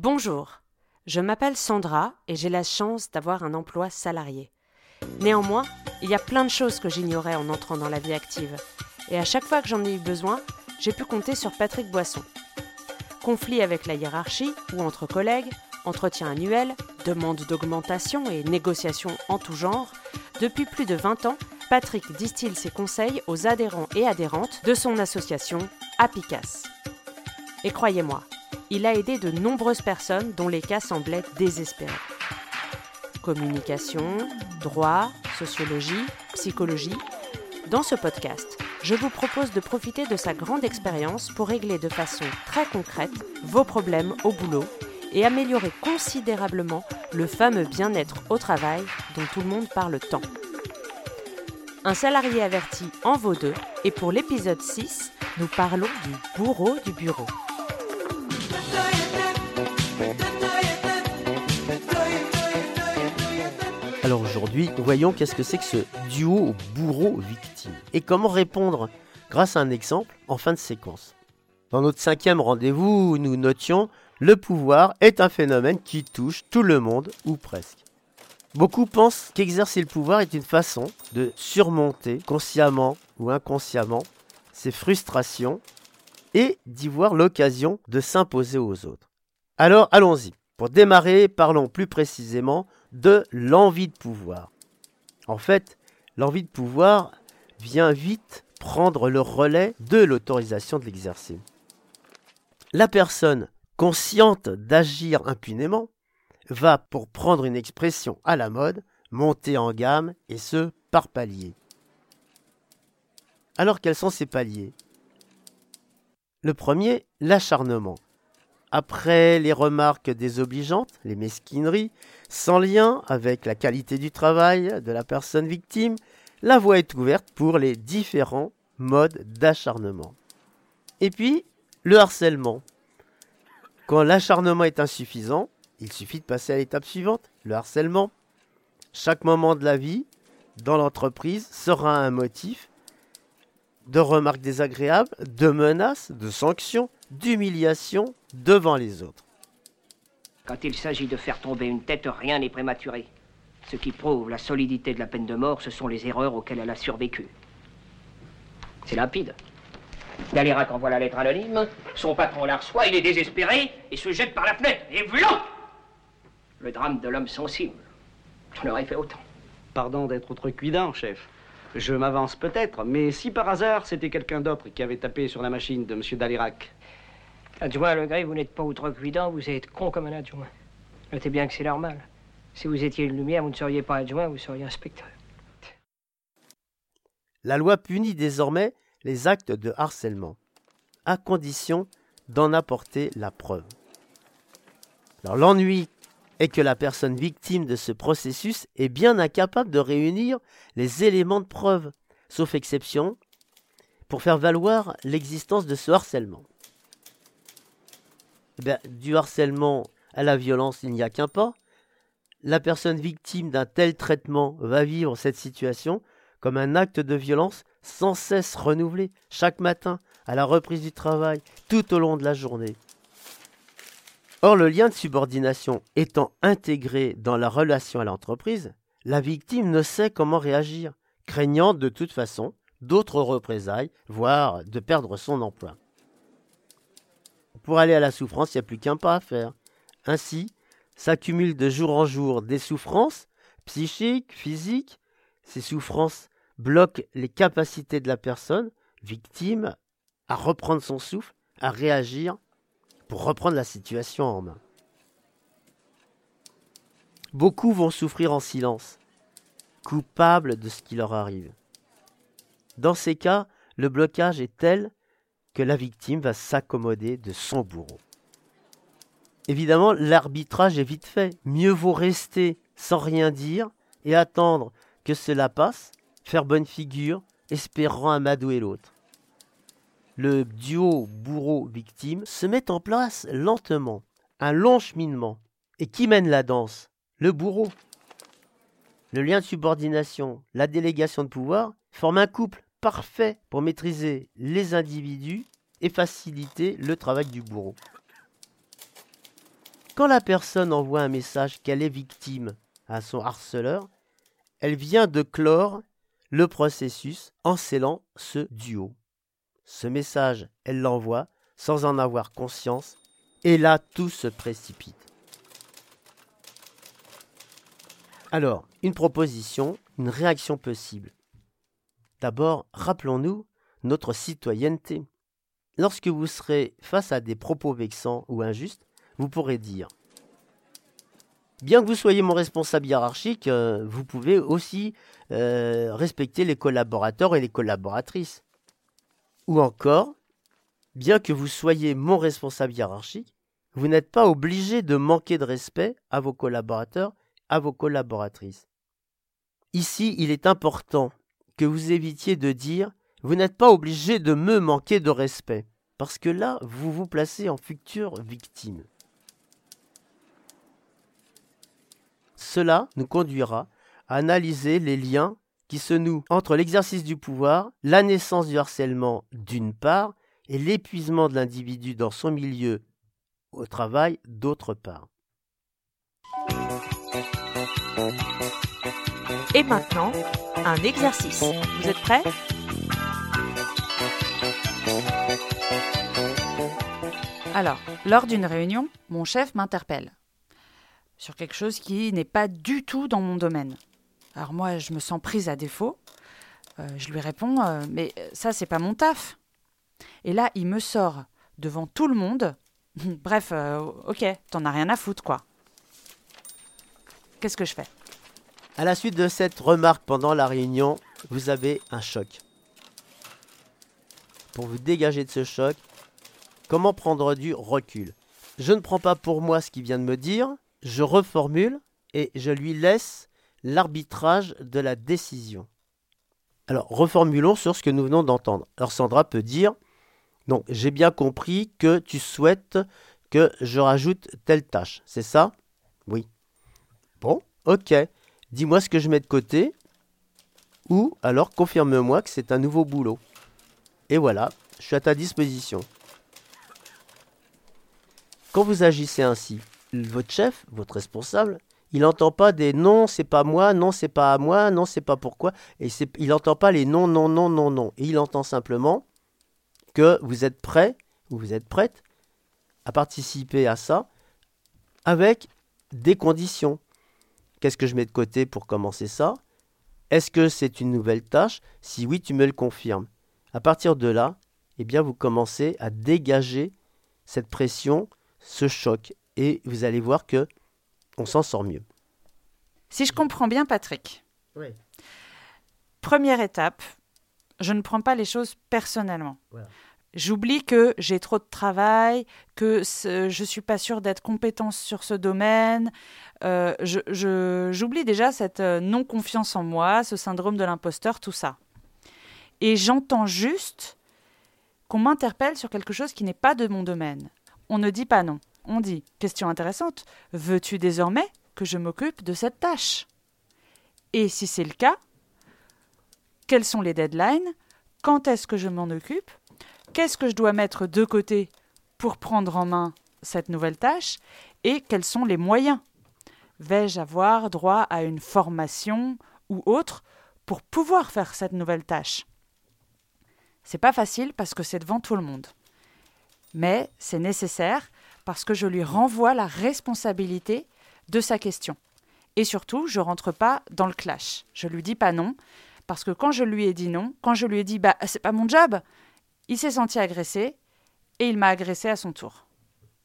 Bonjour, je m'appelle Sandra et j'ai la chance d'avoir un emploi salarié. Néanmoins, il y a plein de choses que j'ignorais en entrant dans la vie active. Et à chaque fois que j'en ai eu besoin, j'ai pu compter sur Patrick Boisson. Conflits avec la hiérarchie ou entre collègues, entretiens annuels, demandes d'augmentation et négociations en tout genre, depuis plus de 20 ans, Patrick distille ses conseils aux adhérents et adhérentes de son association Apicas. Et croyez-moi, il a aidé de nombreuses personnes dont les cas semblaient désespérés. Communication, droit, sociologie, psychologie. Dans ce podcast, je vous propose de profiter de sa grande expérience pour régler de façon très concrète vos problèmes au boulot et améliorer considérablement le fameux bien-être au travail dont tout le monde parle tant. Un salarié averti en vaut deux et pour l'épisode 6, nous parlons du bourreau du bureau. Alors aujourd'hui, voyons qu'est-ce que c'est que ce duo bourreau-victime et comment répondre grâce à un exemple en fin de séquence. Dans notre cinquième rendez-vous, nous notions le pouvoir est un phénomène qui touche tout le monde ou presque. Beaucoup pensent qu'exercer le pouvoir est une façon de surmonter consciemment ou inconsciemment ses frustrations et d'y voir l'occasion de s'imposer aux autres. Alors allons-y. Pour démarrer, parlons plus précisément de l'envie de pouvoir. En fait, l'envie de pouvoir vient vite prendre le relais de l'autorisation de l'exercer. La personne consciente d'agir impunément va, pour prendre une expression à la mode, monter en gamme et ce par paliers. Alors quels sont ces paliers? Le premier, l'acharnement. Après les remarques désobligeantes, les mesquineries, sans lien avec la qualité du travail de la personne victime, la voie est ouverte pour les différents modes d'acharnement. Et puis, le harcèlement. Quand l'acharnement est insuffisant, il suffit de passer à l'étape suivante, le harcèlement. Chaque moment de la vie, dans l'entreprise, sera un motif de remarques désagréables, de menaces, de sanctions, d'humiliation devant les autres. Quand il s'agit de faire tomber une tête, rien n'est prématuré. Ce qui prouve la solidité de la peine de mort, ce sont les erreurs auxquelles elle a survécu. C'est limpide. Galirac envoie la lettre anonyme, son patron la reçoit, il est désespéré et se jette par la fenêtre. Et voilà Le drame de l'homme sensible. On aurait fait autant. Pardon d'être outrecuidant, chef. Je m'avance peut-être, mais si par hasard c'était quelqu'un d'autre qui avait tapé sur la machine de M. Dalirac. Adjoint Legré, vous n'êtes pas outrecuidant, vous êtes con comme un adjoint. Notez bien que c'est normal. Si vous étiez une lumière, vous ne seriez pas adjoint, vous seriez inspecteur. La loi punit désormais les actes de harcèlement, à condition d'en apporter la preuve. Alors l'ennui est que la personne victime de ce processus est bien incapable de réunir les éléments de preuve, sauf exception, pour faire valoir l'existence de ce harcèlement. Eh du harcèlement à la violence, il n'y a qu'un pas. La personne victime d'un tel traitement va vivre cette situation comme un acte de violence sans cesse renouvelé, chaque matin, à la reprise du travail, tout au long de la journée. Or, le lien de subordination étant intégré dans la relation à l'entreprise, la victime ne sait comment réagir, craignant de toute façon d'autres représailles, voire de perdre son emploi. Pour aller à la souffrance, il n'y a plus qu'un pas à faire. Ainsi, s'accumulent de jour en jour des souffrances psychiques, physiques. Ces souffrances bloquent les capacités de la personne, victime, à reprendre son souffle, à réagir pour reprendre la situation en main. Beaucoup vont souffrir en silence, coupables de ce qui leur arrive. Dans ces cas, le blocage est tel la victime va s'accommoder de son bourreau. Évidemment, l'arbitrage est vite fait. Mieux vaut rester sans rien dire et attendre que cela passe, faire bonne figure, espérant amadouer l'autre le duo bourreau-victime se met en place lentement, un long cheminement. Et qui mène la danse? Le bourreau. Le lien de subordination, la délégation de pouvoir forment un couple parfait pour maîtriser les individus et faciliter le travail du bourreau. quand la personne envoie un message qu'elle est victime à son harceleur, elle vient de clore le processus en scellant ce duo. Ce message, elle l'envoie sans en avoir conscience, et là tout se précipite. Alors, une proposition, une réaction possible. D'abord, rappelons-nous notre citoyenneté. Lorsque vous serez face à des propos vexants ou injustes, vous pourrez dire Bien que vous soyez mon responsable hiérarchique, euh, vous pouvez aussi euh, respecter les collaborateurs et les collaboratrices. Ou encore, bien que vous soyez mon responsable hiérarchique, vous n'êtes pas obligé de manquer de respect à vos collaborateurs, à vos collaboratrices. Ici, il est important que vous évitiez de dire vous n'êtes pas obligé de me manquer de respect, parce que là, vous vous placez en future victime. Cela nous conduira à analyser les liens qui se nouent entre l'exercice du pouvoir, la naissance du harcèlement d'une part, et l'épuisement de l'individu dans son milieu au travail d'autre part. Et maintenant, un exercice. Vous êtes prêts? Alors, lors d'une réunion, mon chef m'interpelle sur quelque chose qui n'est pas du tout dans mon domaine. Alors moi, je me sens prise à défaut. Euh, je lui réponds, euh, mais ça, c'est pas mon taf. Et là, il me sort devant tout le monde. Bref, euh, ok, t'en as rien à foutre, quoi. Qu'est-ce que je fais? À la suite de cette remarque pendant la réunion, vous avez un choc. Pour vous dégager de ce choc, comment prendre du recul? Je ne prends pas pour moi ce qu'il vient de me dire, je reformule et je lui laisse l'arbitrage de la décision. Alors, reformulons sur ce que nous venons d'entendre. Alors, Sandra peut dire Non, j'ai bien compris que tu souhaites que je rajoute telle tâche. C'est ça? Oui. Bon, ok. Dis-moi ce que je mets de côté. Ou alors confirme-moi que c'est un nouveau boulot. Et voilà, je suis à ta disposition. Quand vous agissez ainsi, votre chef, votre responsable, il n'entend pas des non, c'est pas moi, non, c'est pas à moi, non, c'est pas pourquoi. Et il n'entend pas les non, non, non, non, non. Il entend simplement que vous êtes prêt ou vous êtes prête à participer à ça avec des conditions. Qu'est-ce que je mets de côté pour commencer ça? Est-ce que c'est une nouvelle tâche? Si oui, tu me le confirmes. À partir de là, eh bien, vous commencez à dégager cette pression, ce choc et vous allez voir que on s'en sort mieux. Si je comprends bien, Patrick. Première étape, je ne prends pas les choses personnellement. J'oublie que j'ai trop de travail, que je ne suis pas sûre d'être compétente sur ce domaine. Euh, j'oublie déjà cette euh, non-confiance en moi, ce syndrome de l'imposteur, tout ça. Et j'entends juste qu'on m'interpelle sur quelque chose qui n'est pas de mon domaine. On ne dit pas non on dit Question intéressante, veux-tu désormais que je m'occupe de cette tâche? Et si c'est le cas, quels sont les deadlines? Quand est-ce que je m'en occupe? Qu'est-ce que je dois mettre de côté pour prendre en main cette nouvelle tâche Et quels sont les moyens? Vais-je avoir droit à une formation ou autre pour pouvoir faire cette nouvelle tâche? C'est pas facile parce que c'est devant tout le monde. Mais c'est nécessaire parce que je lui renvoie la responsabilité de sa question. Et surtout, je rentre pas dans le clash. Je lui dis pas non, parce que quand je lui ai dit non, quand je lui ai dit bah c'est pas mon job, il s'est senti agressé et il m'a agressé à son tour.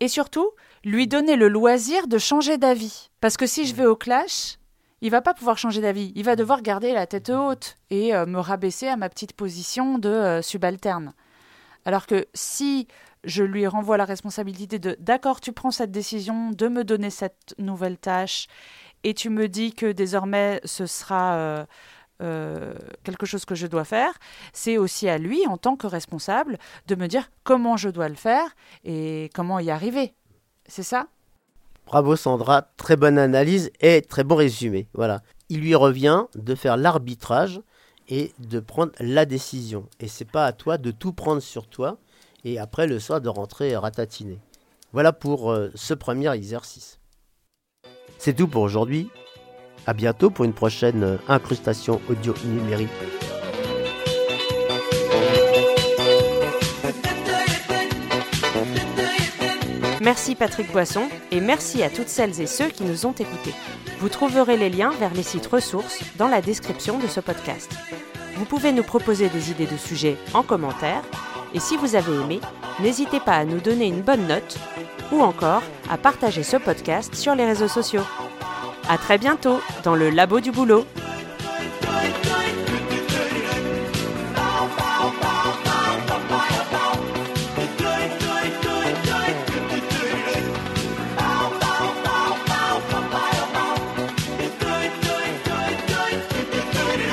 Et surtout, lui donner le loisir de changer d'avis. Parce que si je vais au clash, il va pas pouvoir changer d'avis. Il va devoir garder la tête haute et euh, me rabaisser à ma petite position de euh, subalterne. Alors que si je lui renvoie la responsabilité de d'accord, tu prends cette décision de me donner cette nouvelle tâche et tu me dis que désormais ce sera euh, euh, quelque chose que je dois faire, c'est aussi à lui, en tant que responsable, de me dire comment je dois le faire et comment y arriver. C'est ça? Bravo Sandra, très bonne analyse et très bon résumé. Voilà. Il lui revient de faire l'arbitrage et de prendre la décision. Et c'est pas à toi de tout prendre sur toi et après le soir de rentrer ratatiner. Voilà pour euh, ce premier exercice. C'est tout pour aujourd'hui. À bientôt pour une prochaine incrustation audio numérique. Merci Patrick Boisson et merci à toutes celles et ceux qui nous ont écoutés. Vous trouverez les liens vers les sites ressources dans la description de ce podcast. Vous pouvez nous proposer des idées de sujets en commentaire et si vous avez aimé, n'hésitez pas à nous donner une bonne note ou encore à partager ce podcast sur les réseaux sociaux. À très bientôt dans le Labo du Boulot.